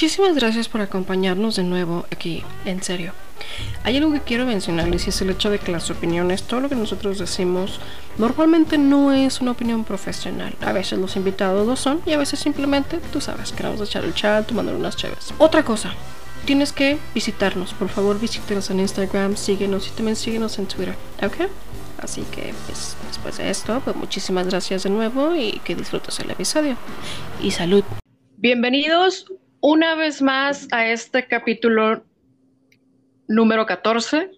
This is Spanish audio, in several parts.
muchísimas gracias por acompañarnos de nuevo aquí, en serio. Hay algo que quiero mencionarles y es el hecho de que las opiniones, todo lo que nosotros decimos, normalmente no es una opinión profesional. A veces los invitados lo son y a veces simplemente, tú sabes, queremos echar el chat, tomando unas chaves. Otra cosa, tienes que visitarnos. Por favor, visítenos en Instagram, síguenos y también síguenos en Twitter, ¿ok? Así que, pues, después de esto, pues muchísimas gracias de nuevo y que disfrutes el episodio. Y salud. Bienvenidos una vez más a este capítulo número 14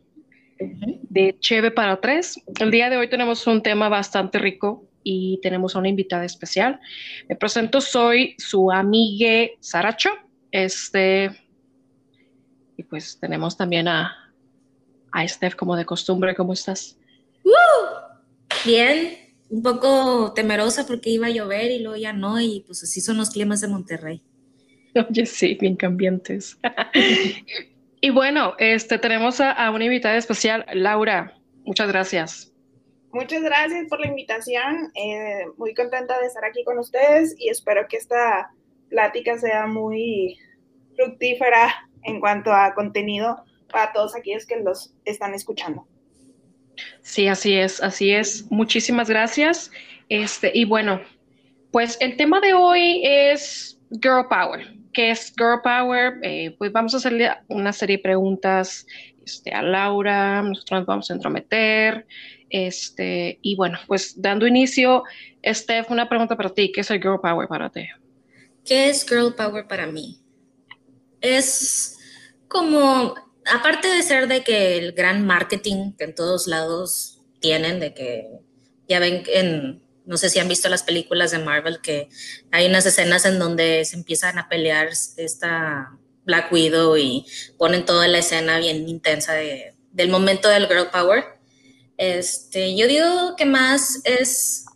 de Cheve para tres. El día de hoy tenemos un tema bastante rico y tenemos a una invitada especial. Me presento, soy su amiga Saracho. Este, y pues tenemos también a, a Steph como de costumbre. ¿Cómo estás? Bien, un poco temerosa porque iba a llover y luego ya no, y pues así son los climas de Monterrey. Oye, sí, bien cambiantes. y bueno, este, tenemos a, una invitada especial, Laura. Muchas gracias. Muchas gracias por la invitación. Eh, muy contenta de estar aquí con ustedes y espero que esta plática sea muy fructífera en cuanto a contenido para todos aquellos que los están escuchando. Sí, así es, así es. Muchísimas gracias. Este, y bueno, pues el tema de hoy es Girl Power. ¿Qué es Girl Power? Eh, pues vamos a hacerle una serie de preguntas este, a Laura, nosotros nos vamos a entrometer. Este, y bueno, pues dando inicio, Steph, una pregunta para ti. ¿Qué es el Girl Power para ti? ¿Qué es Girl Power para mí? Es como, aparte de ser de que el gran marketing que en todos lados tienen, de que ya ven en no sé si han visto las películas de Marvel que hay unas escenas en donde se empiezan a pelear esta Black Widow y ponen toda la escena bien intensa del momento del girl power. Este, yo digo que más es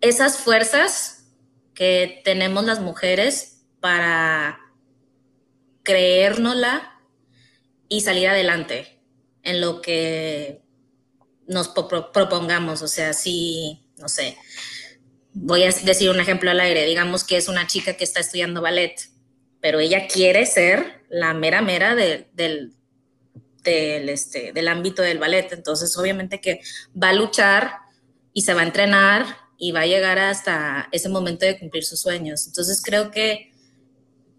esas fuerzas que tenemos las mujeres para creérnosla y salir adelante en lo que nos propongamos. O sea, si no sé, voy a decir un ejemplo al aire, digamos que es una chica que está estudiando ballet, pero ella quiere ser la mera mera del, del, este, del ámbito del ballet, entonces obviamente que va a luchar y se va a entrenar y va a llegar hasta ese momento de cumplir sus sueños. Entonces creo que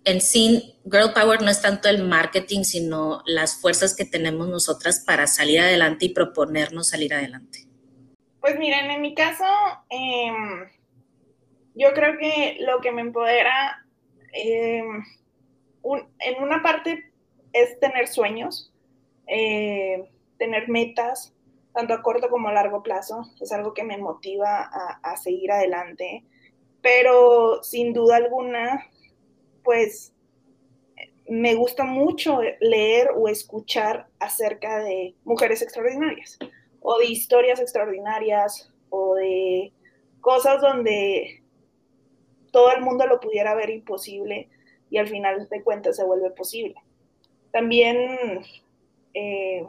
en sí, Girl Power no es tanto el marketing, sino las fuerzas que tenemos nosotras para salir adelante y proponernos salir adelante. Pues miren, en mi caso, em, yo creo que lo que me empodera em, en una parte es tener sueños, eh, tener metas, tanto a corto como a largo plazo. Es algo que me motiva a, seguir adelante. Pero sin duda alguna, pues me gusta mucho leer o escuchar acerca de mujeres extraordinarias o de historias extraordinarias o de cosas donde todo el mundo lo pudiera ver imposible y al final de cuentas se vuelve posible. También eh,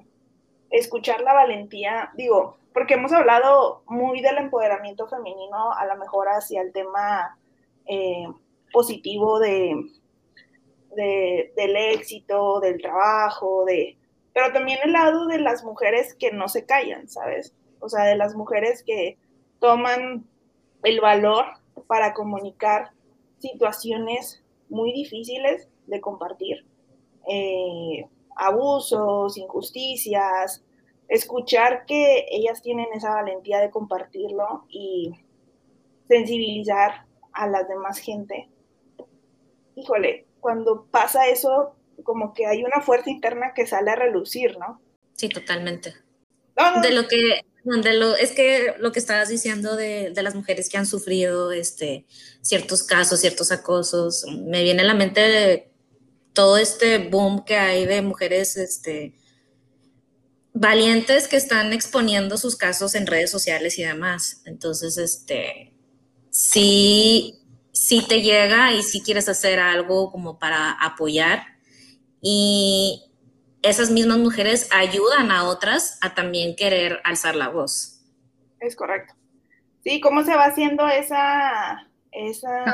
escuchar la valentía, digo, porque hemos hablado muy del empoderamiento femenino, a lo mejor hacia el tema eh, positivo de, del éxito, del trabajo, de, pero también el lado de las mujeres que no se callan, ¿sabes? O sea, de las mujeres que toman el valor para comunicar situaciones muy difíciles de compartir. Eh, abusos, injusticias, escuchar que ellas tienen esa valentía de compartirlo y sensibilizar a las demás gente. Híjole, cuando pasa eso, como que hay una fuerza interna que sale a relucir, ¿no? Sí, totalmente. De lo que, de lo, es que lo que estabas diciendo de, de, las mujeres que han sufrido este, ciertos casos, ciertos acosos, me viene a la mente todo este boom que hay de mujeres este, valientes que están exponiendo sus casos en redes sociales y demás. Entonces, este, sí, sí te llega y si quieres hacer algo como para apoyar, y esas mismas mujeres ayudan a otras a también querer alzar la voz. Es correcto. Sí, cómo se va haciendo esa, esa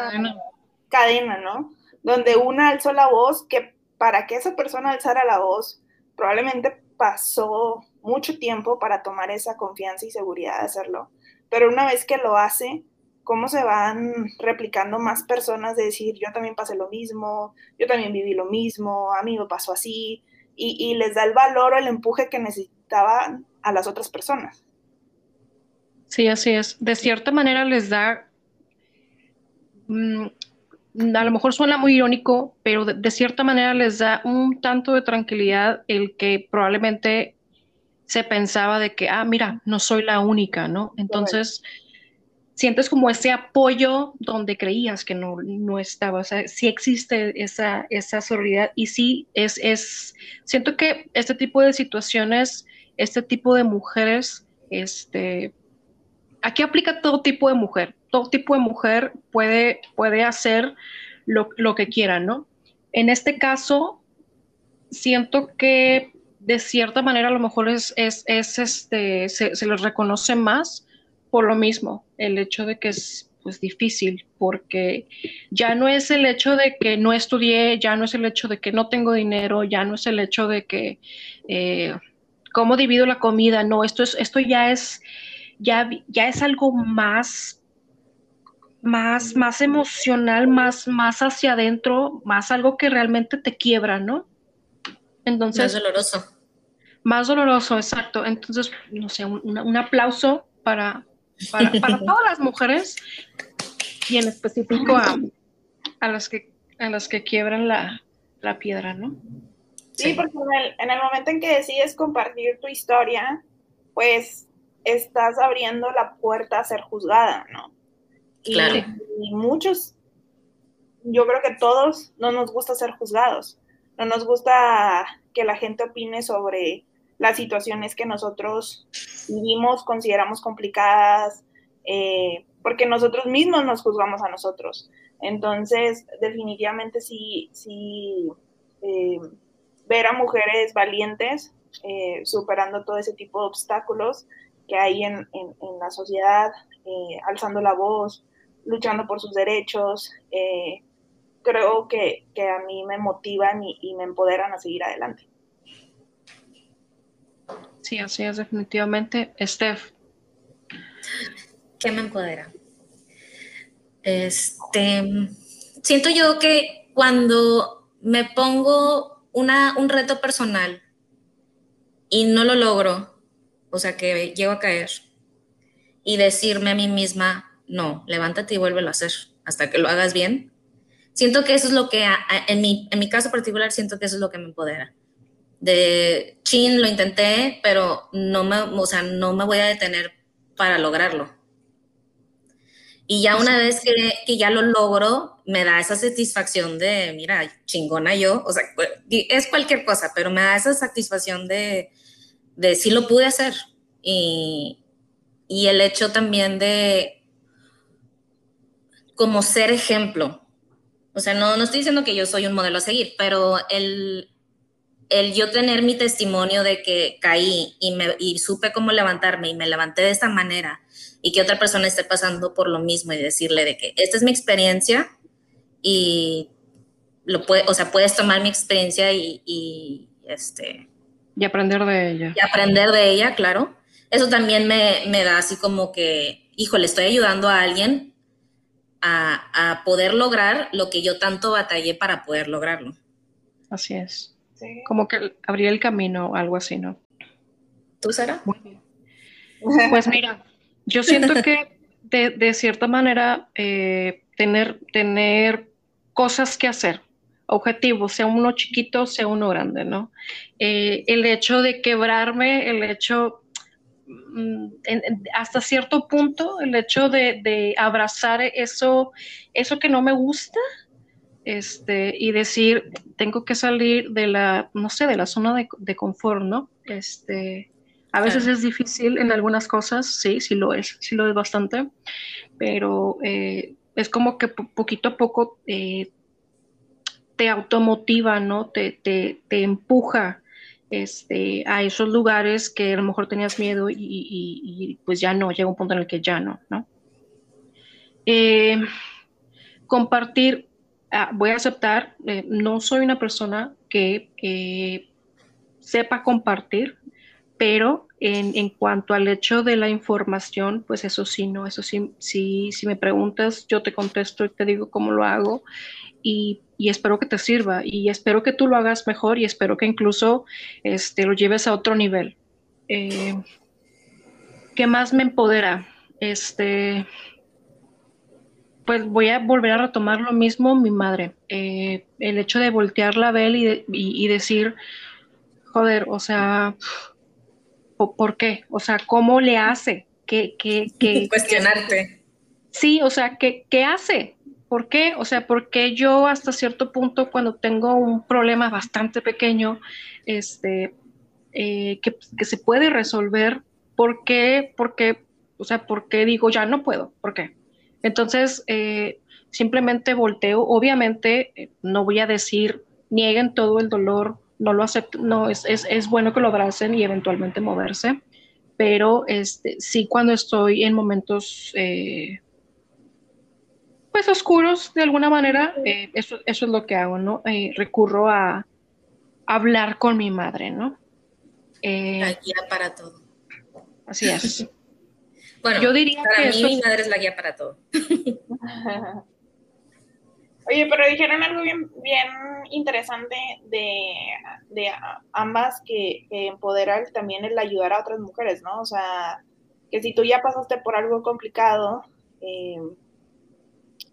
cadena. ¿no? donde una alzó la voz, que para que esa persona alzara la voz, probablemente pasó mucho tiempo para tomar esa confianza y seguridad de hacerlo. Pero una vez que lo hace, cómo se van replicando más personas de decir, yo también pasé lo mismo, yo también viví lo mismo, a mí me pasó así, y, les da el valor o el empuje que necesitaban a las otras personas. Sí, así es. De cierta manera les da, mm, a lo mejor suena muy irónico, pero de, cierta manera les da un tanto de tranquilidad el que probablemente se pensaba de que, ah, mira, no soy la única, ¿no? Entonces, sientes como ese apoyo donde creías que no, no estaba, o sí existe esa, esa solidaridad y sí es, es, siento que este tipo de situaciones, este tipo de mujeres, este, aquí aplica todo tipo de mujer, todo tipo de mujer puede, puede hacer lo, que quiera, ¿no? En este caso, siento que de cierta manera a lo mejor es, es, este, se, se les reconoce más por lo mismo, el hecho de que es pues difícil, porque ya no es el hecho de que no estudié, ya no es el hecho de que no tengo dinero, ya no es el hecho de que eh, cómo divido la comida, no, esto es, esto ya es, ya, ya es algo más, más, más emocional, más, más hacia adentro, más algo que realmente te quiebra, ¿no? Entonces. Más doloroso. Más doloroso, exacto. Entonces, no sé, un aplauso para, para, todas las mujeres y en específico a, a, las, que, a las que quiebran la, piedra, ¿no? Sí, porque en el, momento en que decides compartir tu historia, pues estás abriendo la puerta a ser juzgada, ¿no? Y, claro. y muchos, yo creo que todos no nos gusta ser juzgados, no nos gusta que la gente opine sobre las situaciones que nosotros vivimos, consideramos complicadas, eh, porque nosotros mismos nos juzgamos a nosotros. Entonces, definitivamente sí, sí eh, ver a mujeres valientes eh, superando todo ese tipo de obstáculos que hay en, la sociedad, alzando la voz, luchando por sus derechos, creo que, a mí me motivan y me empoderan a seguir adelante. Sí, así es, definitivamente. Steph. ¿Qué me empodera? Este, siento yo que cuando me pongo una, un reto personal y no lo logro, o sea, que llego a caer y decirme a mí misma, no, levántate y vuélvelo a hacer hasta que lo hagas bien. Siento que eso es lo que, en mi, en mi caso particular, siento que eso es lo que me empodera de chin, lo intenté, pero no me, o sea, no me voy a detener para lograrlo. Y ya una vez que, ya lo logro, me da esa satisfacción de, mira, chingona yo, o sea, es cualquier cosa, pero me da esa satisfacción de, de sí lo pude hacer. Y, y el hecho también de como ser ejemplo. O sea, no, no estoy diciendo que yo soy un modelo a seguir, pero el, el yo tener mi testimonio de que caí y, me, y supe cómo levantarme y me levanté de esta manera y que otra persona esté pasando por lo mismo y decirle de que esta es mi experiencia y lo puede, o sea, puedes tomar mi experiencia y, este... Y aprender de ella. Y aprender de ella, claro. Eso también me, me da así como que, híjole, estoy ayudando a alguien a, a poder lograr lo que yo tanto batallé para poder lograrlo. Así es. Como que abría el camino o algo así, ¿no? ¿Tú, Sara? Pues mira, yo siento que de, cierta manera eh, tener, tener cosas que hacer, objetivos, sea uno chiquito, sea uno grande, ¿no? Eh, el hecho de quebrarme, el hecho, mm, hasta cierto punto, el hecho de, de, abrazar eso, eso que no me gusta, este, y decir, tengo que salir de la, no sé, de la zona de, de confort, ¿no? Este, a veces es difícil en algunas cosas, sí, sí lo es, sí lo es bastante, pero eh, es como que poquito a poco eh, te automotiva, ¿no? Te, te, te, empuja este, a esos lugares que a lo mejor tenías miedo y, y, pues ya no, llega un punto en el que ya no, ¿no? Eh, compartir ah, voy a aceptar, eh, no soy una persona que sepa compartir, pero en, en, cuanto al hecho de la información, pues eso sí, no, eso sí, sí, si me preguntas, yo te contesto y te digo cómo lo hago y, y, espero que te sirva y espero que tú lo hagas mejor y espero que incluso este, lo lleves a otro nivel. Eh, ¿Qué más me empodera? Este, pues voy a volver a retomar lo mismo, mi madre. Eh, el hecho de voltear la vela y, y, decir, joder, o sea, ¿por qué? O sea, ¿cómo le hace? ¿Qué, qué, qué Cuestionarte. Sí, o sea, ¿qué, ¿qué hace? ¿Por qué? O sea, porque yo hasta cierto punto cuando tengo un problema bastante pequeño, este, eh, que, que, se puede resolver, ¿por qué? Porque, o sea, ¿por qué digo ya no puedo? ¿Por qué? Entonces, eh, simplemente volteo. Obviamente, eh, no voy a decir nieguen todo el dolor, no lo acepto, no, es, es, es bueno que lo abracen y eventualmente moverse, pero este, sí cuando estoy en momentos eh, pues oscuros de alguna manera, eh, eso, eso, es lo que hago, ¿no? Eh, recurro a, hablar con mi madre, ¿no? la guía para todo. Así es. bueno, yo diría para que mí mi madre es la guía para todo. Oye, pero dijeron algo bien, bien interesante de, de ambas que, que empoderar también el ayudar a otras mujeres, ¿no? O sea, que si tú ya pasaste por algo complicado eh,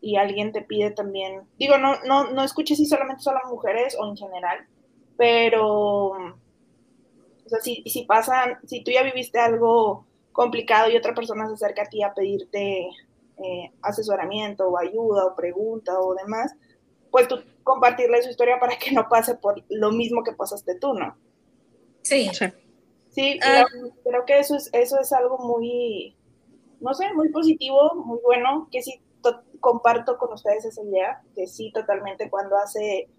y alguien te pide también, digo, no, no, no escuches si solamente son las mujeres o en general, pero, o sea, si, si pasan, si tú ya viviste algo complicado y otra persona se acerca a ti a pedirte eh, asesoramiento o ayuda o pregunta o demás, pues tú compartirle su historia para que no pase por lo mismo que pasaste tú, ¿no? Sí. Sí, ah. creo, que eso es, eso es algo muy, no sé, muy positivo, muy bueno, que sí comparto con ustedes esa idea, que sí totalmente cuando hace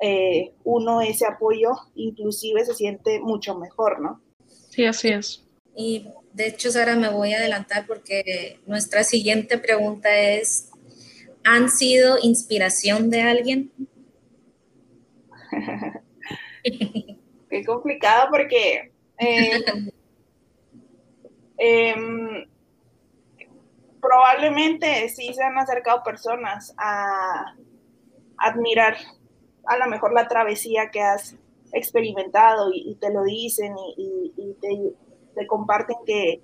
eh, uno ese apoyo, inclusive se siente mucho mejor, ¿no? Sí, así es. Y de hecho, Sara, me voy a adelantar porque nuestra siguiente pregunta es, ¿han sido inspiración de alguien? Qué complicado porque eh, em, probablemente sí se han acercado personas a admirar a lo mejor la travesía que has experimentado y, te lo dicen y, y te te comparten que,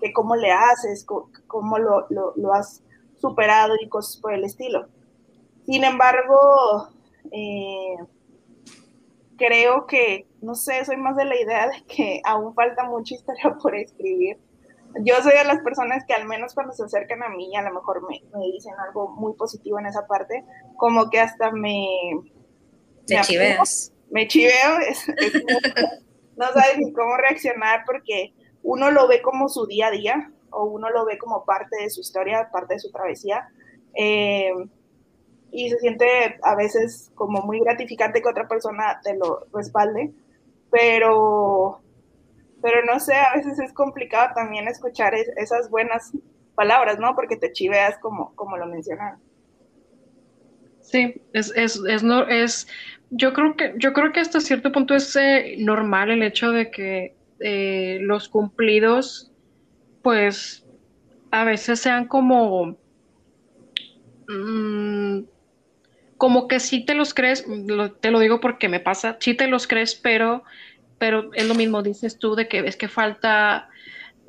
que, cómo le haces, cómo lo, lo, has superado y cosas por el estilo. Sin embargo, eh, creo que, no sé, soy más de la idea de que aún falta mucha historia por escribir. Yo soy de las personas que al menos cuando se acercan a mí, a lo mejor me, me dicen algo muy positivo en esa parte, como que hasta me... Te me chiveas. Me chiveo, es, no sabes ni cómo reaccionar porque uno lo ve como su día a día o uno lo ve como parte de su historia, parte de su travesía. Eh, y se siente a veces como muy gratificante que otra persona te lo respalde, pero, pero no sé, a veces es complicado también escuchar esas buenas palabras, ¿no? Porque te chiveas como, como lo mencionaron. Sí, es, es, es, no, es yo creo que, yo creo que hasta cierto punto es eh, normal el hecho de que eh, los cumplidos, pues, a veces sean como, mm, como que sí te los crees, te lo digo porque me pasa, sí te los crees, pero, pero es lo mismo, dices tú, de que es que falta,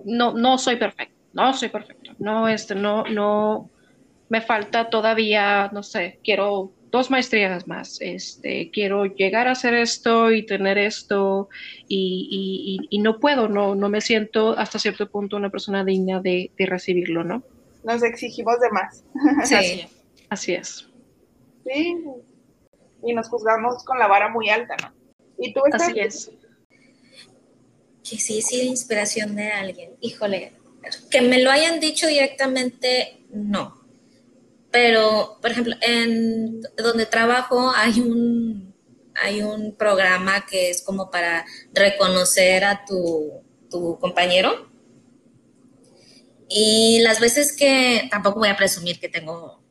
no, no soy perfecto, no soy perfecto, no, este, no, no, me falta todavía, no sé, quiero dos maestrías más. Este, quiero llegar a hacer esto y tener esto y, y, y, no puedo, no, no me siento hasta cierto punto una persona digna de, de recibirlo, ¿no? Nos exigimos de más. Sí, así es. Sí, y nos juzgamos con la vara muy alta, ¿no? ¿Y tú estás? Así es. Que sí he sido inspiración de alguien. Híjole, que me lo hayan dicho directamente, no pero, por ejemplo, en donde trabajo hay un, hay un programa que es como para reconocer a tu, tu compañero. Y las veces que, tampoco voy a presumir que tengo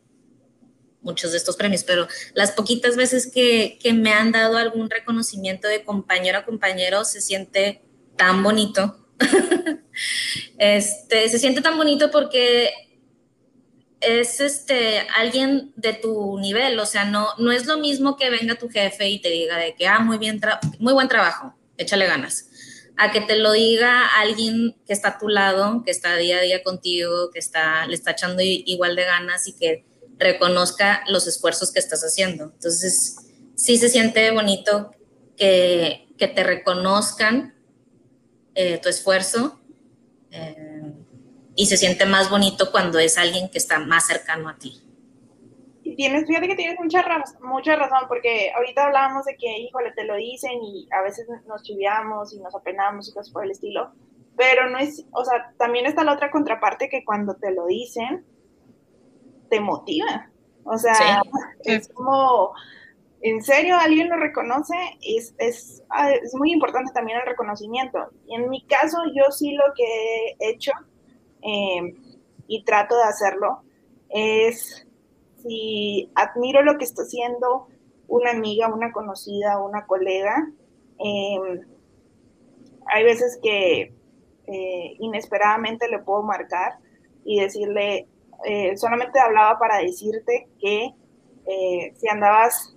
muchos de estos premios, pero las poquitas veces que, que me han dado algún reconocimiento de compañero a compañero se siente tan bonito. este, se siente tan bonito porque es este alguien de tu nivel, o sea, no, no es lo mismo que venga tu jefe y te diga de que, ah, muy bien, muy buen trabajo, échale ganas, a que te lo diga alguien que está a tu lado, que está día a día contigo, que está, le está echando igual de ganas y que reconozca los esfuerzos que estás haciendo. Entonces, sí se siente bonito que, que te reconozcan eh, tu esfuerzo. Eh, y se siente más bonito cuando es alguien que está más cercano a ti. Y tienes, fíjate que tienes mucha, mucha razón, porque ahorita hablábamos de que, híjole, te lo dicen y a veces nos chiviamos y nos apenamos y cosas por el estilo, pero no es, o sea, también está la otra contraparte que cuando te lo dicen, te motiva. O sea, es como, en serio, alguien lo reconoce, es, es, ah, es muy importante también el reconocimiento. Y en mi caso, yo sí lo que he hecho Em, y trato de hacerlo, es si admiro lo que está haciendo una amiga, una conocida, una colega, em, hay veces que eh, inesperadamente le puedo marcar y decirle, eh, solamente hablaba para decirte que eh, si andabas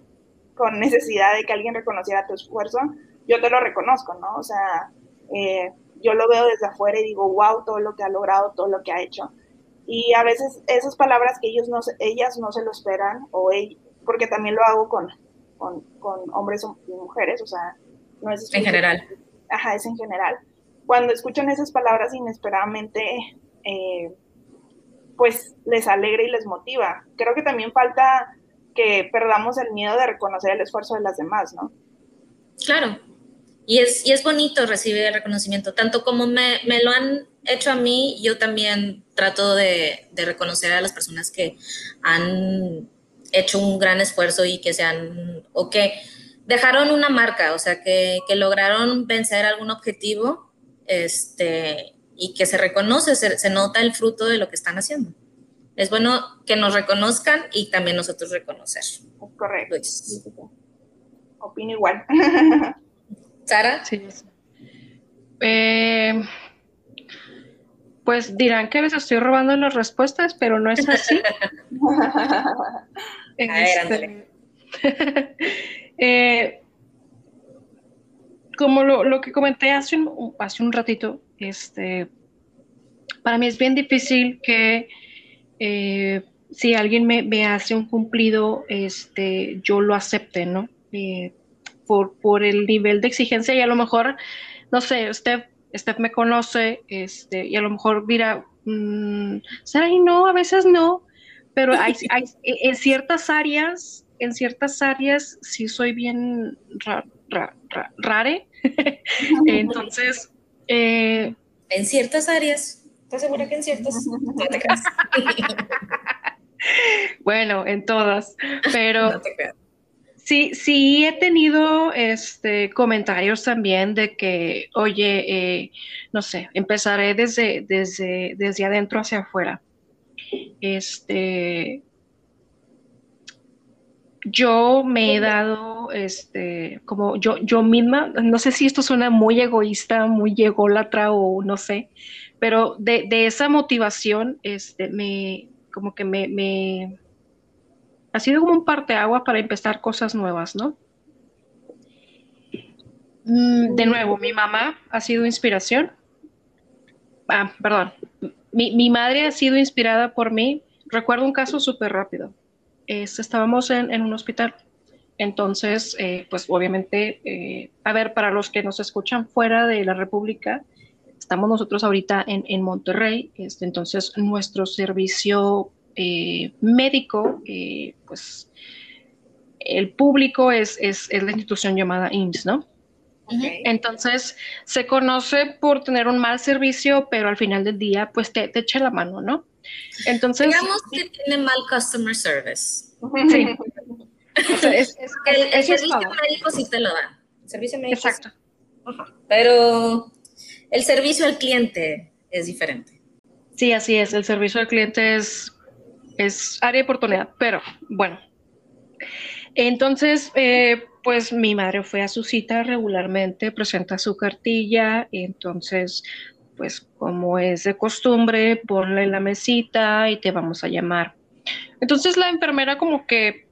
con necesidad de que alguien reconociera tu esfuerzo, yo te lo reconozco, ¿no? O sea, yo lo veo desde afuera y digo, wow, todo lo que ha logrado, todo lo que ha hecho. Y a veces esas palabras que ellos no, ellas no se lo esperan, o porque también lo hago con, con, hombres y mujeres, o sea, no es... En general. Ajá, es en general. Cuando escuchan esas palabras inesperadamente, eh, pues les alegra y les motiva. Creo que también falta que perdamos el miedo de reconocer el esfuerzo de las demás, ¿no? Claro, y es, y es bonito recibir el reconocimiento, tanto como me, me lo han hecho a mí, yo también trato de, de, reconocer a las personas que han hecho un gran esfuerzo y que se han, o que dejaron una marca, o sea, que, que lograron vencer algún objetivo este, y que se reconoce, se, se, nota el fruto de lo que están haciendo. Es bueno que nos reconozcan y también nosotros reconocer. Correcto. Opino igual. Sara. Sí. Eh, pues dirán que les estoy robando las respuestas, pero no es así. este, eh, como lo, que comenté hace un, hace un ratito, este, para mí es bien difícil que eh, si alguien me, hace un cumplido, este, yo lo acepte, ¿no? Por, por el nivel de exigencia y a lo mejor, no sé, usted, usted me conoce este, y a lo mejor dirá, mmm, no, a veces no, pero hay, hay, en ciertas áreas, en ciertas áreas sí soy bien rare. Entonces, eh, en ciertas áreas, ¿estás segura que en ciertas? bueno, en todas, pero... No te Sí, sí he tenido este, comentarios también de que, oye, eh, no sé, empezaré desde, desde, desde adentro hacia afuera. Este, yo me he dado, este, como yo, yo misma, no sé si esto suena muy egoísta, muy ególatra o no sé, pero de, de esa motivación, este, me, como que me, me ha sido como un parteaguas para empezar cosas nuevas, ¿no? Mm, de nuevo, mi mamá ha sido inspiración. Ah, perdón. Mi, madre ha sido inspirada por mí. Recuerdo un caso súper rápido. estábamos en, un hospital. Entonces, eh, pues obviamente, eh, a ver, para los que nos escuchan fuera de la República, estamos nosotros ahorita en, Monterrey. Este, entonces, nuestro servicio eh, médico, eh, pues el público es, es, la institución llamada IMSS, ¿no? Entonces, se conoce por tener un mal servicio, pero al final del día, pues te, te echa la mano, ¿no? Entonces. Digamos que tiene mal customer service. Sí. el, servicio médico sí te lo da. El servicio médico. Exacto. Pero el servicio al cliente es diferente. Sí, así es. El servicio al cliente es es área de oportunidad, pero bueno. Entonces, eh, pues mi madre fue a su cita regularmente, presenta su cartilla, entonces, pues como es de costumbre, ponle en la mesita y te vamos a llamar. Entonces la enfermera como que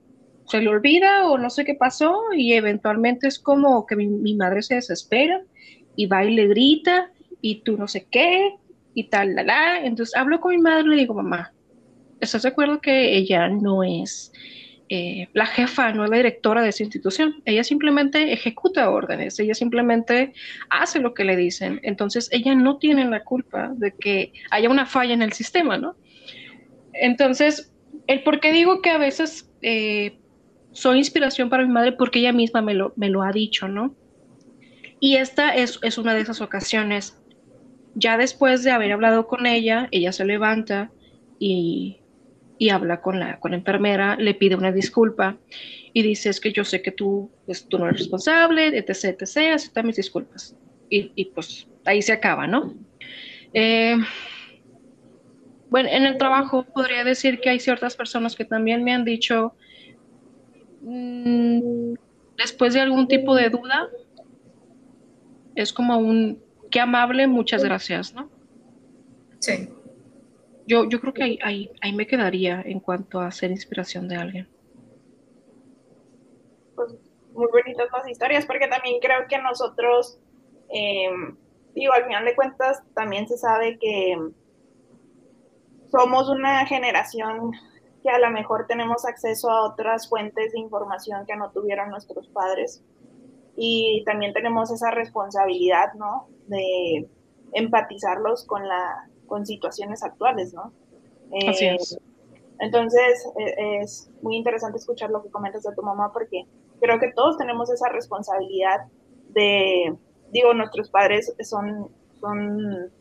se le olvida o no sé qué pasó y eventualmente es como que mi, madre se desespera y va y le grita y tú no sé qué y tal, la, la. Entonces hablo con mi madre y le digo, mamá, ¿estás de acuerdo que ella no es eh, la jefa, no es la directora de esa institución? Ella simplemente ejecuta órdenes, ella simplemente hace lo que le dicen. Entonces ella no tiene la culpa de que haya una falla en el sistema, ¿no? Entonces, el por qué digo que a veces eh, soy inspiración para mi madre porque ella misma me lo, me lo ha dicho, ¿no? Y esta es, es, una de esas ocasiones. Ya después de haber hablado con ella, ella se levanta y, y habla con la, con la enfermera, le pide una disculpa y dice, es que yo sé que tú, pues, tú no eres responsable, etc., etc., acepta mis disculpas. Y, y pues ahí se acaba, ¿no? Eh, bueno, en el trabajo podría decir que hay ciertas personas que también me han dicho, mm, después de algún tipo de duda, es como un, qué amable, muchas gracias, ¿no? Sí. Yo, yo creo que ahí, ahí, ahí me quedaría en cuanto a ser inspiración de alguien. Pues muy bonitas las historias, porque también creo que nosotros, eh, digo, al final de cuentas, también se sabe que somos una generación que a lo mejor tenemos acceso a otras fuentes de información que no tuvieron nuestros padres. Y también tenemos esa responsabilidad, ¿no? De empatizarlos con, la, con situaciones actuales, ¿no? Así es. Eh, entonces, e, es muy interesante escuchar lo que comentas de tu mamá porque creo que todos tenemos esa responsabilidad de, digo, nuestros padres son, son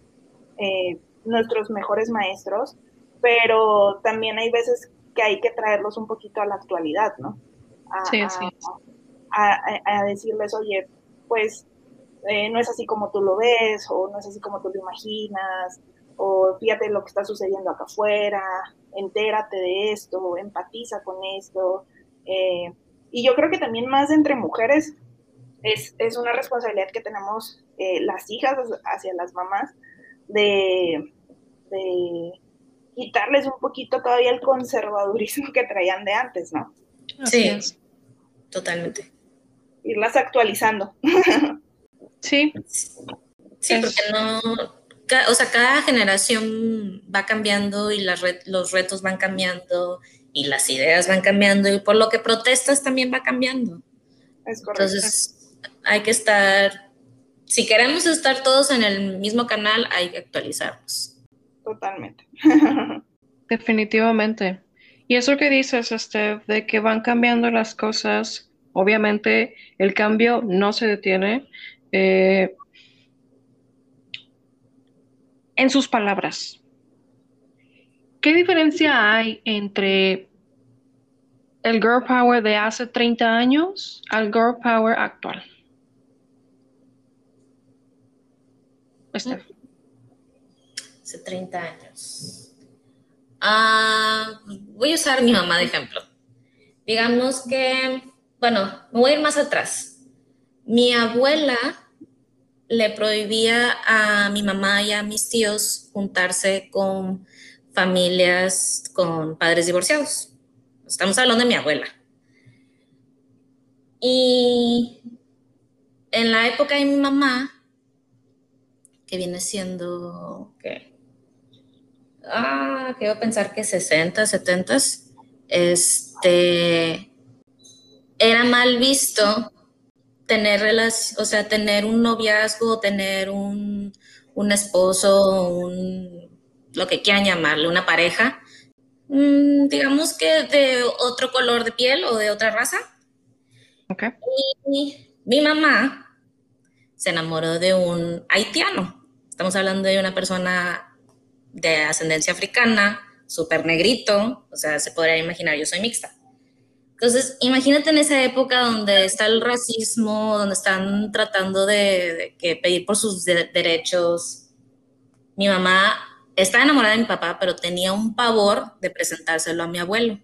eh, nuestros mejores maestros, pero también hay veces que hay que traerlos un poquito a la actualidad, ¿no? A, sí, sí. A, decirles, oye, pues eh, no es así como tú lo ves, o no es así como tú lo imaginas, o fíjate lo que está sucediendo acá afuera, entérate de esto, empatiza con esto. Eh, y yo creo que también más entre mujeres es, es una responsabilidad que tenemos eh, las hijas hacia las mamás de, de quitarles un poquito todavía el conservadurismo que traían de antes, ¿no? Sí, totalmente. Irlas actualizando. Sí. Sí, porque no, o sea, cada generación va cambiando y las los retos van cambiando y las ideas van cambiando y por lo que protestas también va cambiando. Es correcto. Entonces, hay que estar, si queremos estar todos en el mismo canal, hay que actualizarnos totalmente. Definitivamente. Y eso que dices, este, de que van cambiando las cosas, obviamente el cambio no se detiene. Eh, en sus palabras, ¿qué diferencia hay entre el girl power de hace 30 años al girl power actual? Este. 30 años. Ah, voy a usar mi mamá de ejemplo. Digamos que, bueno, me voy a ir más atrás. Mi abuela le prohibía a mi mamá y a mis tíos juntarse con familias con padres divorciados. Estamos hablando de mi abuela. Y en la época de mi mamá, que viene siendo, ¿qué? ah, quiero pensar que 60, 70, este, era mal visto tener o sea, tener un noviazgo, tener un, un esposo, un, lo que quieran llamarle, una pareja, mm, digamos que de otro color de piel o de otra raza. Okay. Y mi mamá se enamoró de un haitiano. Estamos hablando de una persona de ascendencia africana, súper negrito, o sea, se podría imaginar, yo soy mixta. Entonces, imagínate en esa época donde está el racismo, donde están tratando de, que pedir por sus derechos. Mi mamá estaba enamorada de mi papá, pero tenía un pavor de presentárselo a mi abuelo,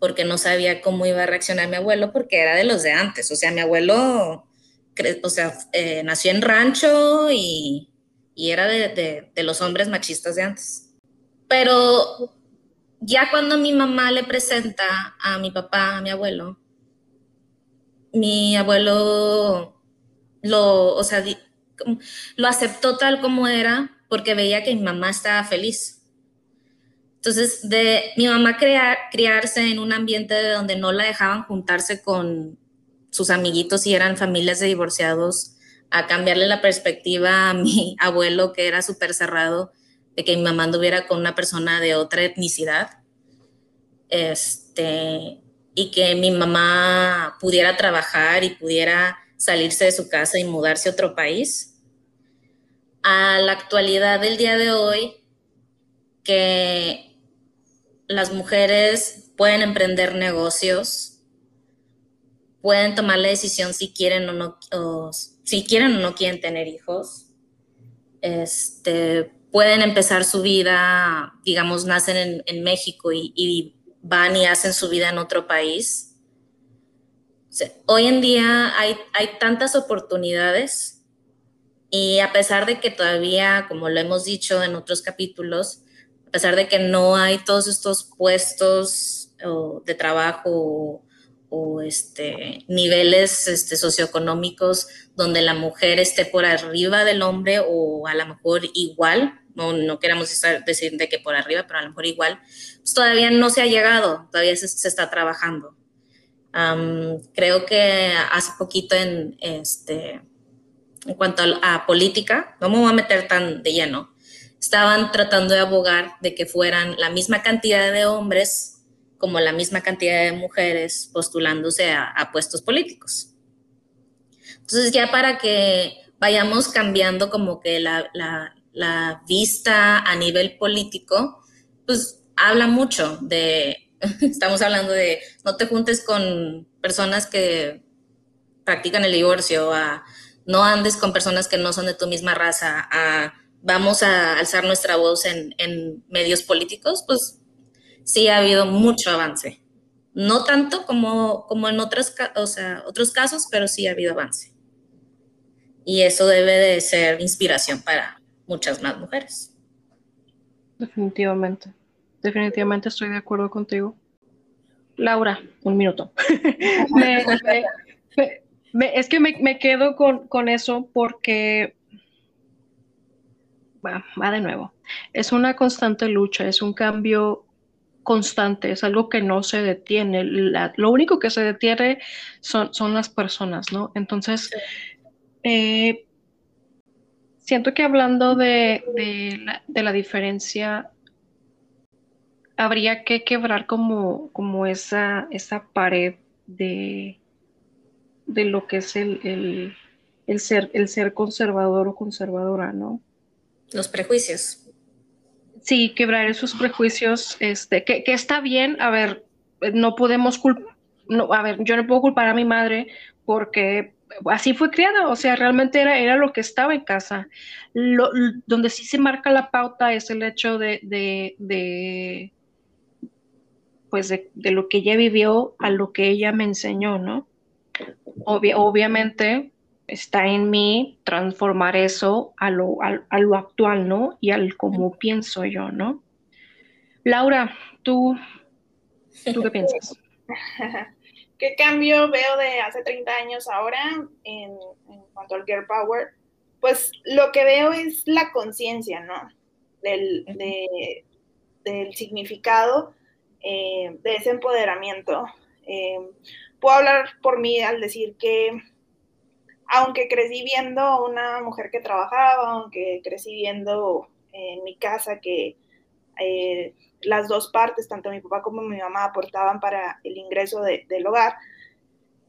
porque no sabía cómo iba a reaccionar mi abuelo, porque era de los de antes. O sea, mi abuelo, o sea, eh, nació en rancho y, era de, de los hombres machistas de antes. Pero ya cuando mi mamá le presenta a mi papá, a mi abuelo, mi abuelo lo, o sea, lo aceptó tal como era porque veía que mi mamá estaba feliz. Entonces, de mi mamá crear, criarse en un ambiente donde no la dejaban juntarse con sus amiguitos y eran familias de divorciados, a cambiarle la perspectiva a mi abuelo, que era súper cerrado, de que mi mamá anduviera con una persona de otra etnicidad. Este, y que mi mamá pudiera trabajar y pudiera salirse de su casa y mudarse a otro país. A la actualidad del día de hoy, que las mujeres pueden emprender negocios, pueden tomar la decisión si quieren o no, si quieren o no quieren tener hijos, este, pueden empezar su vida, digamos, nacen en, México y van y hacen su vida en otro país. hoy en día hay, hay tantas oportunidades y a pesar de que todavía, como lo hemos dicho en otros capítulos, a pesar de que no hay todos estos puestos de trabajo o, este, niveles este, socioeconómicos donde la mujer esté por arriba del hombre o a lo mejor igual, no, no queremos decir de que por arriba, pero a lo mejor igual, pues todavía no se ha llegado, todavía se, está trabajando. creo que hace poquito en, este, en cuanto a, política, no me voy a meter tan de lleno, estaban tratando de abogar de que fueran la misma cantidad de hombres como la misma cantidad de mujeres postulándose a puestos políticos. Entonces ya para que vayamos cambiando como que la vista a nivel político, pues habla mucho de, estamos hablando de no te juntes con personas que practican el divorcio, a, no andes con personas que no son de tu misma raza, a, vamos a alzar nuestra voz en, en medios políticos, pues sí ha habido mucho avance. No tanto como, como en otras, o sea, otros casos, pero sí ha habido avance. Y eso debe de ser inspiración para, muchas más mujeres. Definitivamente, definitivamente estoy de acuerdo contigo. Laura, un minuto. es que me, quedo con, eso porque va de nuevo. Es una constante lucha, es un cambio constante, es algo que no se detiene. lo único que se detiene son, son las personas, ¿no? Entonces, eh, Siento que hablando de, la, diferencia, habría que quebrar como, como esa, esa pared de, de lo que es el, ser, el ser conservador o conservadora, ¿no? Los prejuicios. Sí, quebrar esos prejuicios, este, que, que está bien, a ver, no podemos culpar, no, a ver, yo no puedo culpar a mi madre porque así fue criada, o sea, realmente era, era lo que estaba en casa. Lo, donde sí se marca la pauta es el hecho de, de, pues de, lo que ella vivió a lo que ella me enseñó, ¿no? obviamente está en mí transformar eso a lo, a, lo actual, ¿no? Y al como pienso yo, ¿no? Laura, tú, ¿tú qué piensas? ¿Qué cambio veo de hace 30 años ahora en, cuanto al Girl Power? Pues lo que veo es la conciencia, ¿no? Del, del significado eh, de ese empoderamiento. Eh, puedo hablar por mí al decir que aunque crecí viendo una mujer que trabajaba, aunque crecí viendo en mi casa que eh, las dos partes, tanto mi papá como mi mamá, aportaban para el ingreso del hogar.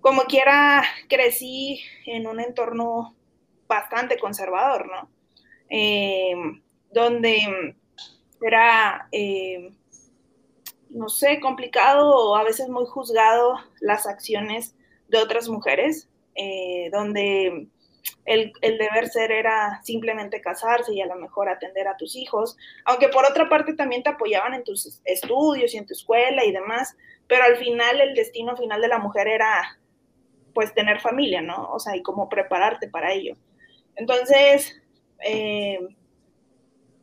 Como quiera, crecí en un entorno bastante conservador, ¿no? Em, donde era, em, no sé, complicado o a veces muy juzgado las acciones de otras mujeres, eh, donde el, deber ser era simplemente casarse y a lo mejor atender a tus hijos, aunque por otra parte también te apoyaban en tus estudios y en tu escuela y demás, pero al final el destino final de la mujer era pues tener familia, ¿no? O sea, y cómo prepararte para ello. Entonces, eh,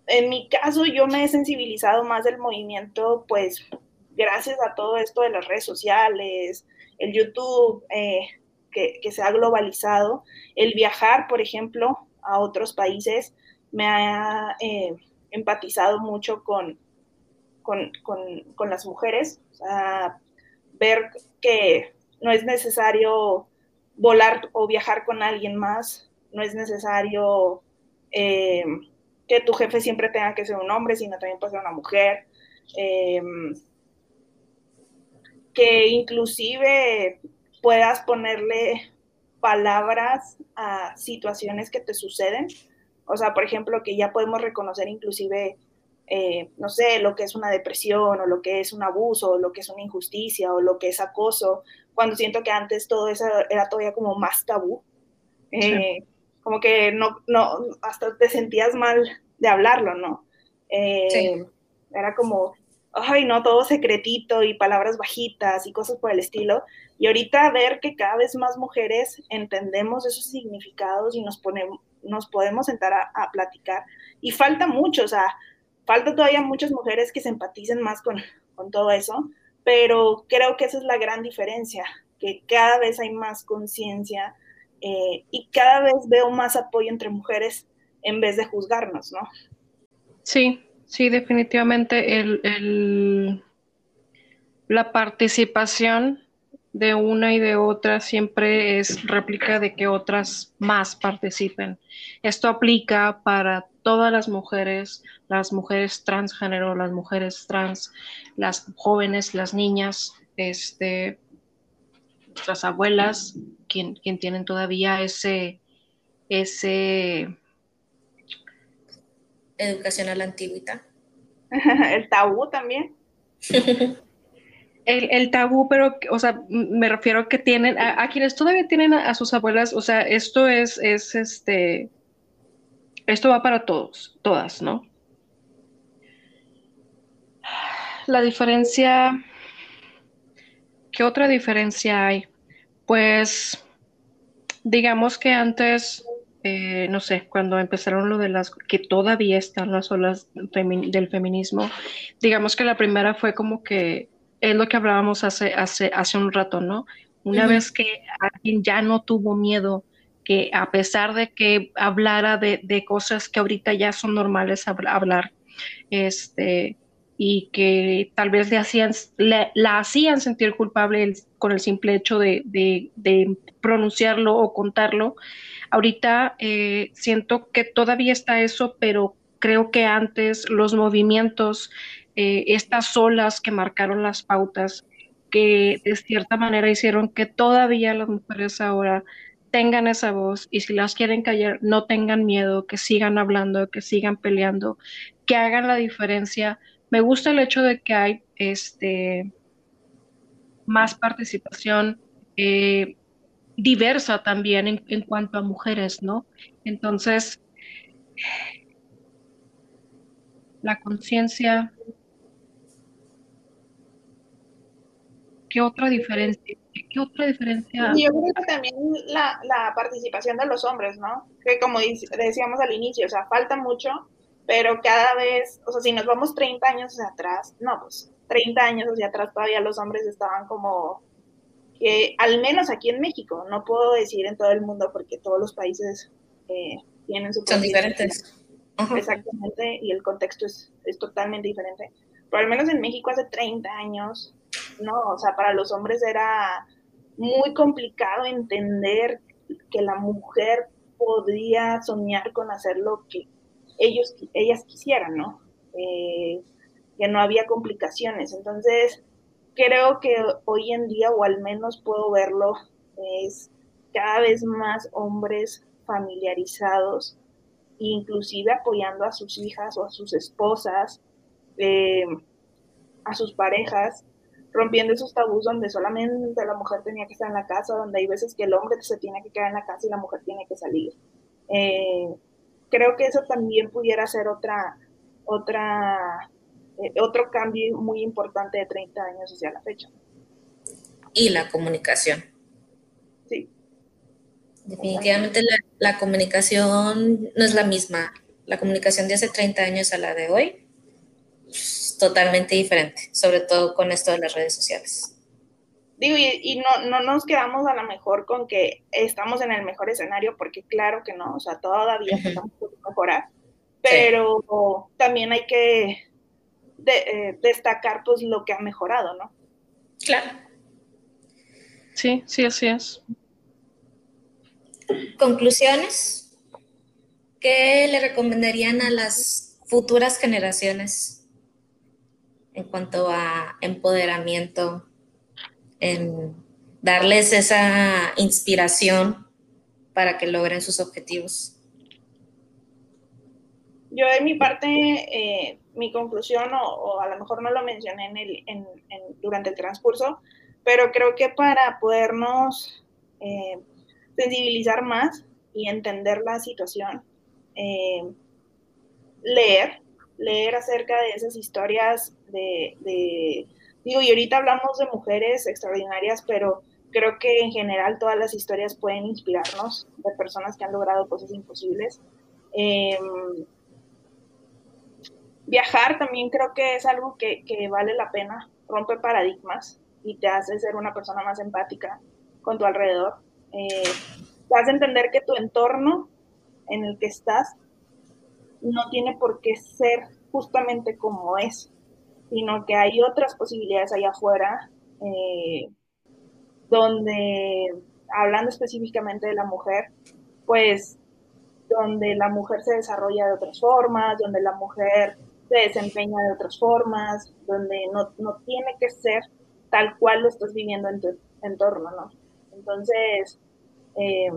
en mi caso yo me he sensibilizado más del movimiento, pues gracias a todo esto de las redes sociales, el YouTube, eh, que, se ha globalizado, el viajar, por ejemplo, a otros países me ha eh, empatizado mucho con, con, las mujeres, ver que no es necesario volar o viajar con alguien más, no es necesario eh, que tu jefe siempre tenga que ser un hombre, sino también puede ser una mujer. Eh, que inclusive puedas ponerle palabras a situaciones que te suceden. O sea, por ejemplo, que ya podemos reconocer inclusive, eh, no sé, lo que es una depresión o lo que es un abuso o lo que es una injusticia o lo que es acoso, cuando siento que antes todo eso era todavía como más tabú. Eh, como que no, no, hasta te sentías mal de hablarlo, ¿no? Eh, era como, ay, no, todo secretito y palabras bajitas y cosas por el estilo. Y ahorita ver que cada vez más mujeres entendemos esos significados y nos, ponemos, nos podemos sentar a, platicar. Y falta mucho, o sea, falta todavía muchas mujeres que se empaticen más con, con todo eso, pero creo que esa es la gran diferencia, que cada vez hay más conciencia eh, y cada vez veo más apoyo entre mujeres en vez de juzgarnos, ¿no? Sí, Sí, definitivamente el, la participación de una y de otra siempre es réplica de que otras más participen. Esto aplica para todas las mujeres, las mujeres transgénero, las mujeres trans, las jóvenes, las niñas, este, nuestras abuelas, quien, quien tienen todavía ese, ese educación a la antigüita. el tabú también. El, tabú, pero, o sea, me refiero a que tienen, a, quienes todavía tienen a, sus abuelas, o sea, esto es, es este, esto va para todos, todas, ¿no? La diferencia, ¿qué otra diferencia hay? Pues, digamos que antes eh, no sé, cuando empezaron lo de las, que todavía están las olas del feminismo, digamos que la primera fue como que es lo que hablábamos hace, hace, hace un rato, ¿no? Una vez que alguien ya no tuvo miedo, que a pesar de que hablara de, de cosas que ahorita ya son normales hablar, este, y que tal vez le hacían, la hacían sentir culpable con el simple hecho de, de, de pronunciarlo o contarlo, Ahorita eh, siento que todavía está eso, pero creo que antes los movimientos, eh, estas olas que marcaron las pautas, que de cierta manera hicieron que todavía las mujeres ahora tengan esa voz y si las quieren callar, no tengan miedo, que sigan hablando, que sigan peleando, que hagan la diferencia. Me gusta el hecho de que hay este, más participación. Eh, diversa también en, cuanto a mujeres, ¿no? Entonces, la conciencia, ¿qué otra diferencia? ¿Qué otra diferencia? Yo creo que también la, participación de los hombres, ¿no? Que como decíamos al inicio, o sea, falta mucho, pero cada vez, o sea, si nos vamos 30 años hacia atrás, no, pues 30 años hacia atrás todavía los hombres estaban como al menos aquí en México, no puedo decir en todo el mundo porque todos los países eh, tienen su... Son diferentes. Exactamente, y el contexto es, es totalmente diferente. Pero al menos en México hace 30 años, no, o sea, para los hombres era muy complicado entender que la mujer podría soñar con hacer lo que ellos, ellas quisieran, ¿no? Eh, que no había complicaciones. Entonces, creo que hoy en día, o al menos puedo verlo, es cada vez más hombres familiarizados, inclusive apoyando a sus hijas o a sus esposas, eh, a sus parejas, rompiendo esos tabús donde solamente la mujer tenía que estar en la casa, donde hay veces que el hombre se tiene que quedar en la casa y la mujer tiene que salir. Eh, creo que eso también pudiera ser otra, otra, eh, otro cambio muy importante de 30 años hacia la fecha. Y la comunicación. Sí. Definitivamente la, comunicación no es la misma. La comunicación de hace 30 años a la de hoy es totalmente diferente, sobre todo con esto de las redes sociales. Digo, y, no, no nos quedamos a lo mejor con que estamos en el mejor escenario, porque claro que no, o sea, todavía que mejorar, pero también hay que eh, destacar pues lo que ha mejorado, ¿no? Claro. Sí, sí, así es. Conclusiones. ¿Qué le recomendarían a las futuras generaciones en cuanto a empoderamiento, en darles esa inspiración para que logren sus objetivos? Yo de mi parte, eh, mi conclusión, o, a lo mejor no lo mencioné en el, durante el transcurso, pero creo que para podernos eh, sensibilizar más y entender la situación, eh, leer, leer acerca de esas historias de, digo, y ahorita hablamos de mujeres extraordinarias, pero creo que en general todas las historias pueden inspirarnos de personas que han logrado cosas imposibles. Em, viajar también creo que es algo que, vale la pena, rompe paradigmas y te hace ser una persona más empática con tu alrededor. Eh, te hace entender que tu entorno en el que estás no tiene por qué ser justamente como es, sino que hay otras posibilidades allá afuera eh, donde, hablando específicamente de la mujer, pues donde la mujer se desarrolla de otras formas, donde la mujer se desempeña de otras formas, donde no, no tiene que ser tal cual lo estás viviendo en tu entorno, ¿no? Entonces, eh,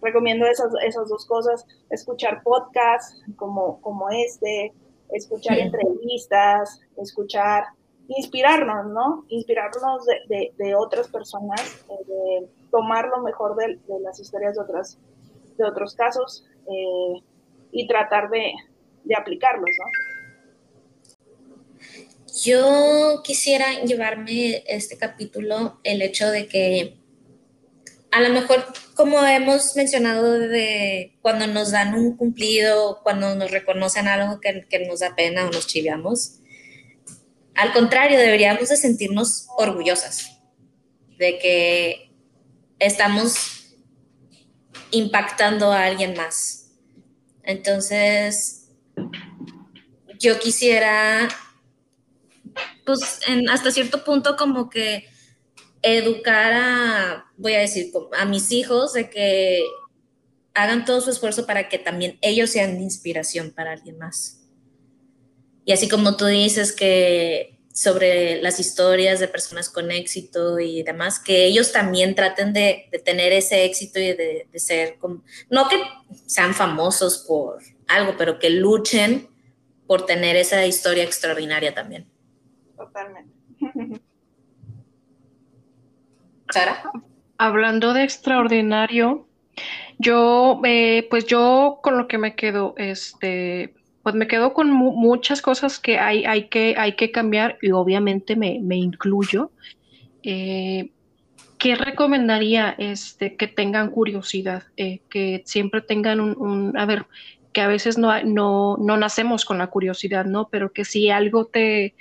recomiendo esas, esas dos cosas, escuchar podcasts como, como este, escuchar entrevistas, escuchar, inspirarnos, ¿no? Inspirarnos de, de, otras personas, eh, tomar lo mejor de, de, las historias de, otras, de otros casos eh, y tratar de, de aplicarlos, ¿no? Yo quisiera llevarme este capítulo el hecho de que a lo mejor, como hemos mencionado, de cuando nos dan un cumplido, cuando nos reconocen algo que, nos da pena o nos chiviamos, al contrario, deberíamos de sentirnos orgullosas de que estamos impactando a alguien más. Entonces, yo quisiera pues hasta cierto punto como que educar a, voy a decir, a mis hijos de que hagan todo su esfuerzo para que también ellos sean de inspiración para alguien más. Y así como tú dices que sobre las historias de personas con éxito y demás, que ellos también traten de, tener ese éxito y de, de, ser, como, no que sean famosos por algo, pero que luchen por tener esa historia extraordinaria también totalmente. Sara. Hablando de extraordinario, yo, eh, pues yo con lo que me quedo, este, pues me quedo con muchas cosas que hay, hay, que hay que cambiar y obviamente me, incluyo. Eh, ¿Qué recomendaría este, que tengan curiosidad, eh, que siempre tengan un, un, a ver, que a veces no, no, no nacemos con la curiosidad, ¿no? Pero que si algo te,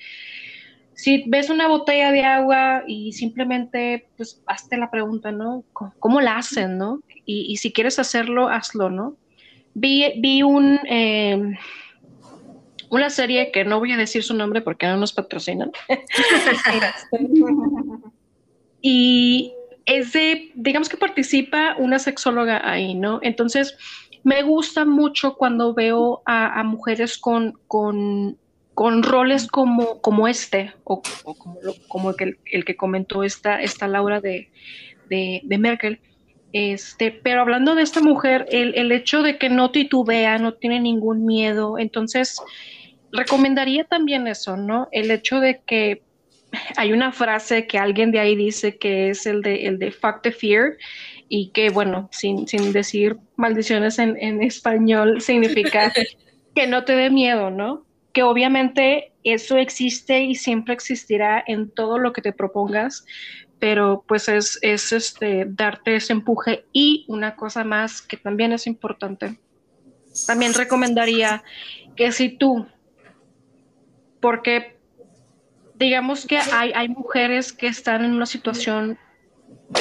si ves una botella de agua y simplemente, pues, hazte la pregunta, ¿no? ¿Cómo, la hacen, no? Y, si quieres hacerlo, hazlo, ¿no? Vi, vi un, em, una serie que no voy a decir su nombre porque no nos patrocinan. y es de, digamos que participa una sexóloga ahí, ¿no? Entonces, me gusta mucho cuando veo a, mujeres con, con con roles como, como este, o, como, como el, el, que comentó esta, esta Laura de, de, Merkel. Este, pero hablando de esta mujer, el, el, hecho de que no titubea, no tiene ningún miedo, entonces recomendaría también eso, ¿no? El hecho de que hay una frase que alguien de ahí dice que es el de, el de fuck the fear y que, bueno, sin, sin decir maldiciones en, en español, significa que no te dé miedo, ¿no? Que obviamente eso existe y siempre existirá en todo lo que te propongas, pero pues es, es este, darte ese empuje y una cosa más que también es importante. También recomendaría que si tú, porque digamos que hay, hay mujeres que están en una situación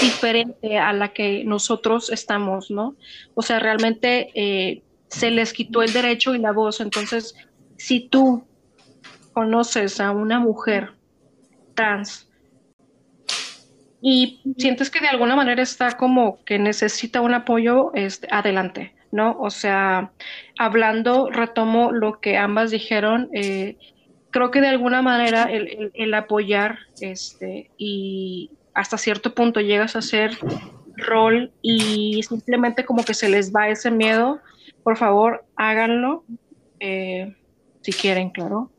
diferente a la que nosotros estamos, ¿no? O sea, realmente eh, se les quitó el derecho y la voz. Entonces, si tú conoces a una mujer trans y sientes que de alguna manera está como que necesita un apoyo, este, adelante, ¿no? O sea, hablando, retomo lo que ambas dijeron, eh, creo que de alguna manera el, apoyar este, y hasta cierto punto llegas a ser rol y simplemente como que se les va ese miedo, por favor háganlo, eh, si quieren, claro,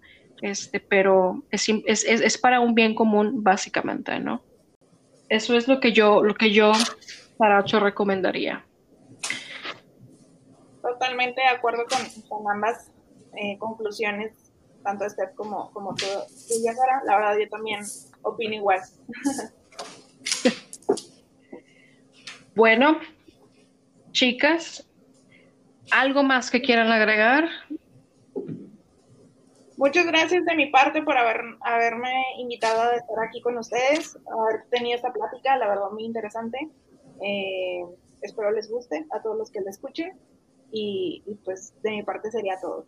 este, pero es, es, es, para un bien común básicamente, ¿no? Eso es lo que yo, lo que yo para ocho recomendaría. Totalmente de acuerdo con, ambas eh, conclusiones tanto Steph como, como tú, ya Sara. La verdad, yo también opino igual. bueno, chicas, ¿algo más que quieran agregar? Muchas gracias de mi parte por haber, haberme invitado a estar aquí con ustedes, haber tenido esta plática, la verdad muy interesante. Eh, espero les guste a todos los que la escuchen y, y pues de mi parte sería todo.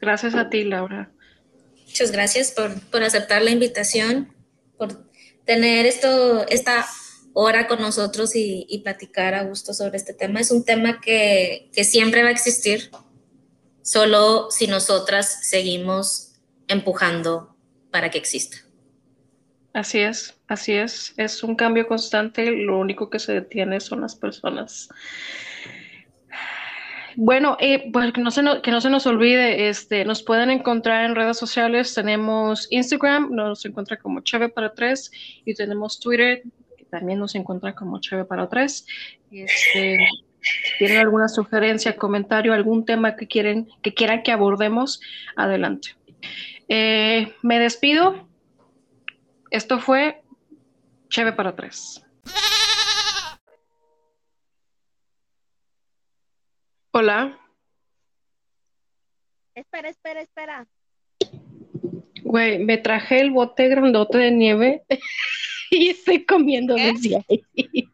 Gracias a ti, Laura. Muchas gracias por, aceptar la invitación, por tener esto, esta hora con nosotros y, platicar a gusto sobre este tema. Es un tema que, que siempre va a existir, solo si nosotras seguimos empujando para que exista. Así es, así es. Es un cambio constante. Lo único que se detiene son las personas. Bueno, eh, pues que no, se nos, nos olvide, este, nos pueden encontrar en redes sociales. Tenemos Instagram, nos encuentra como Cheve para tres, y tenemos Twitter, que también nos encuentra como Cheve para tres. Este, tienen alguna sugerencia, comentario, algún tema que quieren, que quieran que abordemos, adelante. Eh, me despido. Esto fue Cheve para tres. Hola. Espera, espera, espera. Güey, me traje el bote grandote de nieve y estoy comiendo desde ahí.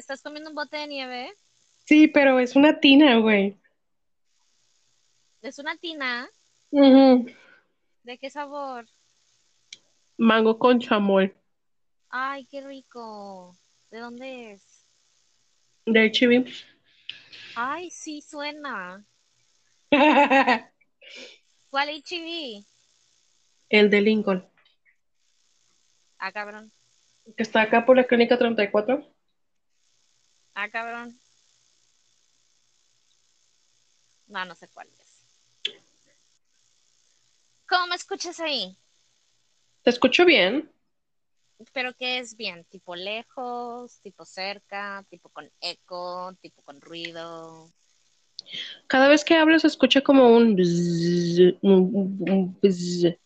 ¿Estás comiendo un bote de nieve? Sí, pero es una tina, güey. ¿Es una tina? ¿De qué sabor? Mango con chamoy. Ay, qué rico. ¿De dónde es? De Chivim. Ay, sí, suena. ¿Cuál HB? El de Lincoln. Ah, cabrón. Que está acá por la clínica 34. Ah, cabrón. No, no sé cuál es. ¿Cómo me escuchas ahí? Te escucho bien. ¿Pero qué es bien? ¿Tipo lejos? ¿Tipo cerca? ¿Tipo con eco? ¿Tipo con ruido? Cada vez que hablo se escucha como un bzz, un, bzz.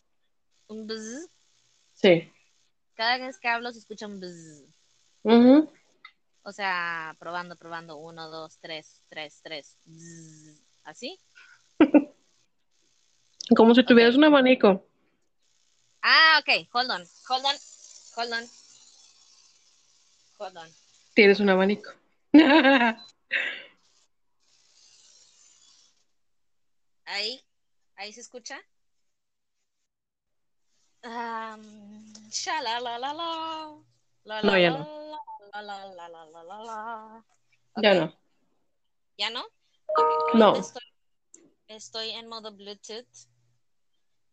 ¿Un bzz? Sí. Cada vez que hablo se escucha un bzz. O sea, probando, probando. Uno, dos, tres, tres, tres. ¿Así? como si tuvieras un abanico. Ah, ok. Hold on. Hold on. Hold on. Hold on. Tienes un abanico. Ahí, ahí se escucha. Um, la la la la. La, no, ya no. Ya no. ¿Ya no? no. Estoy, estoy, en modo Bluetooth.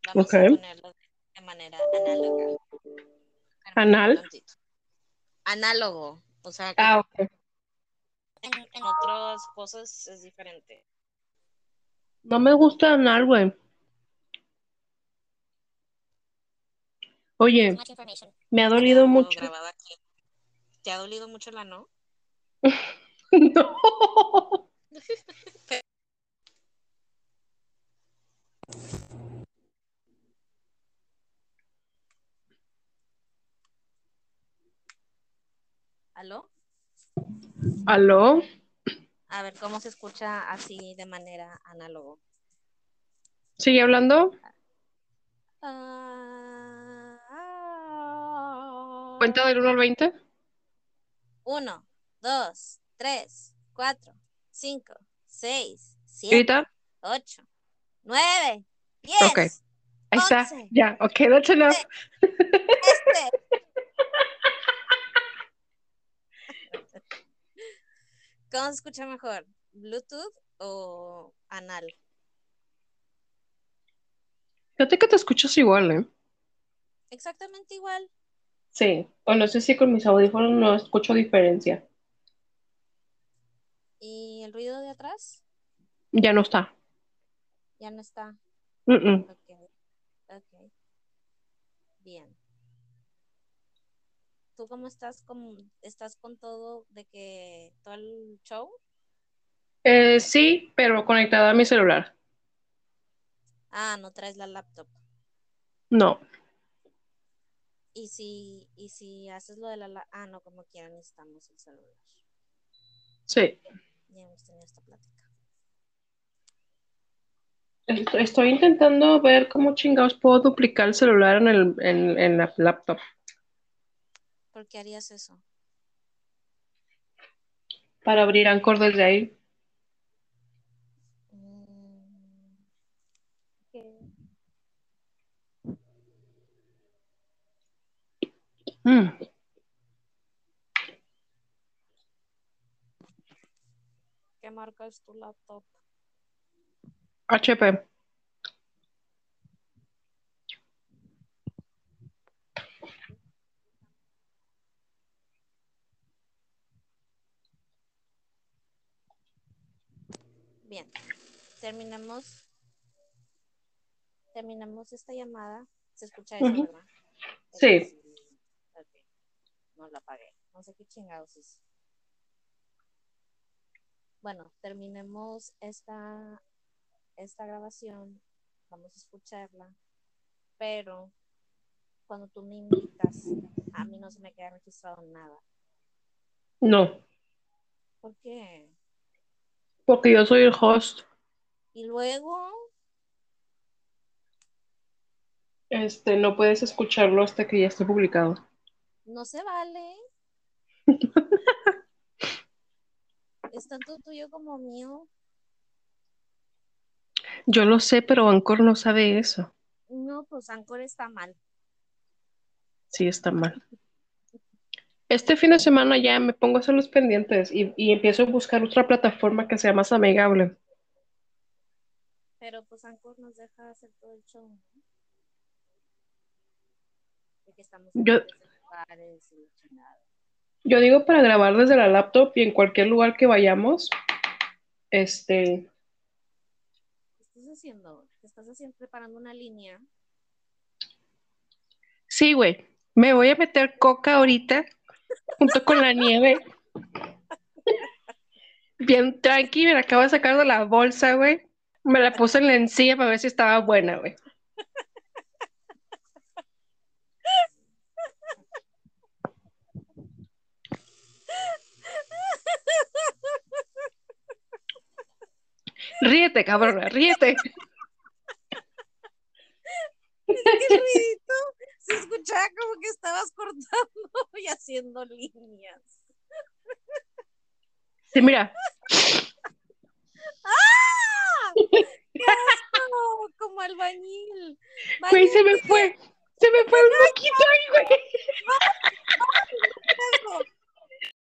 Vamos okay. a ponerlo de manera análoga. ¿Anal? Análogo. O sea, ah, ok. en, otras cosas es diferente. No me gusta anal, güey. Oye, me ha dolido mucho. ¿Te ha dolido mucho la no? no. ¿Aló? ¿Aló? A ver, ¿cómo se escucha así de manera análogo? ¿Sigue hablando? Ah, ¿Cuenta del 1 al 20? 1, 2, 3, 4, 5, 6, 7, ¿Grita? 8, 9, 10. Ok. Ahí está. Once. Ya, ok, that's enough. Este. ¿Cómo se escucha mejor? ¿Bluetooth o anal? Fíjate que te escuchas igual, ¿eh? Exactamente igual. Sí. O no sé si con mis audífonos no escucho diferencia. ¿Y el ruido de atrás? Ya no está. Ya no está. Mm, mm. Ok. Ok. Bien. ¿Tú cómo estás con, estás con todo de que todo el show? Eh, sí, pero conectada a mi celular. Ah, no traes la laptop. No. Y si, y si haces lo de la, ah, no, como quieran, necesitamos el celular. Sí. Ya hemos tenido esta plática. Est- Estoy intentando ver cómo chingados puedo duplicar el celular en, el, en, en la laptop. ¿Por qué harías eso? Para abrir Anchor desde ahí. Mm. ¿Qué marca es tu laptop? HP. Bien, terminamos. Terminamos esta llamada. Se escucha eso, Ujú. ¿verdad? Sí. No la apagué. No sé qué chingados es. Bueno, terminemos esta, esta grabación. Vamos a escucharla. Pero cuando tú me invitas, a mí no se me queda registrado nada. No, ¿Por qué? porque yo soy el host. Y luego, Este, no puedes escucharlo hasta que ya esté publicado. No se vale. Es tanto tuyo como mío. Yo lo sé, pero Anchor no sabe eso. No, pues Anchor está mal. Sí, está mal. Este fin de semana ya me pongo a hacer los pendientes y, y empiezo a buscar otra plataforma que sea más amigable. Pero pues Anchor nos deja hacer todo el show, ¿no? Estamos Yo- lugares y. Yo digo para grabar desde la laptop y en cualquier lugar que vayamos, este, ¿Qué estás haciendo? ¿Te estás haciendo preparando una línea? sí, güey, me voy a meter coca ahorita junto con la nieve. Bien tranqui, me la acabo de sacar de la bolsa, güey. Me la puse en la encía para ver si estaba buena, güey. Ríete, cabrona, ríete. Este ruidito se escuchaba como que estabas cortando y haciendo líneas. Sí, mira. ¡Ah! ¡Qué asco! Como albañil. Güey, se me fue. Se me fue el moquito ahí, güey.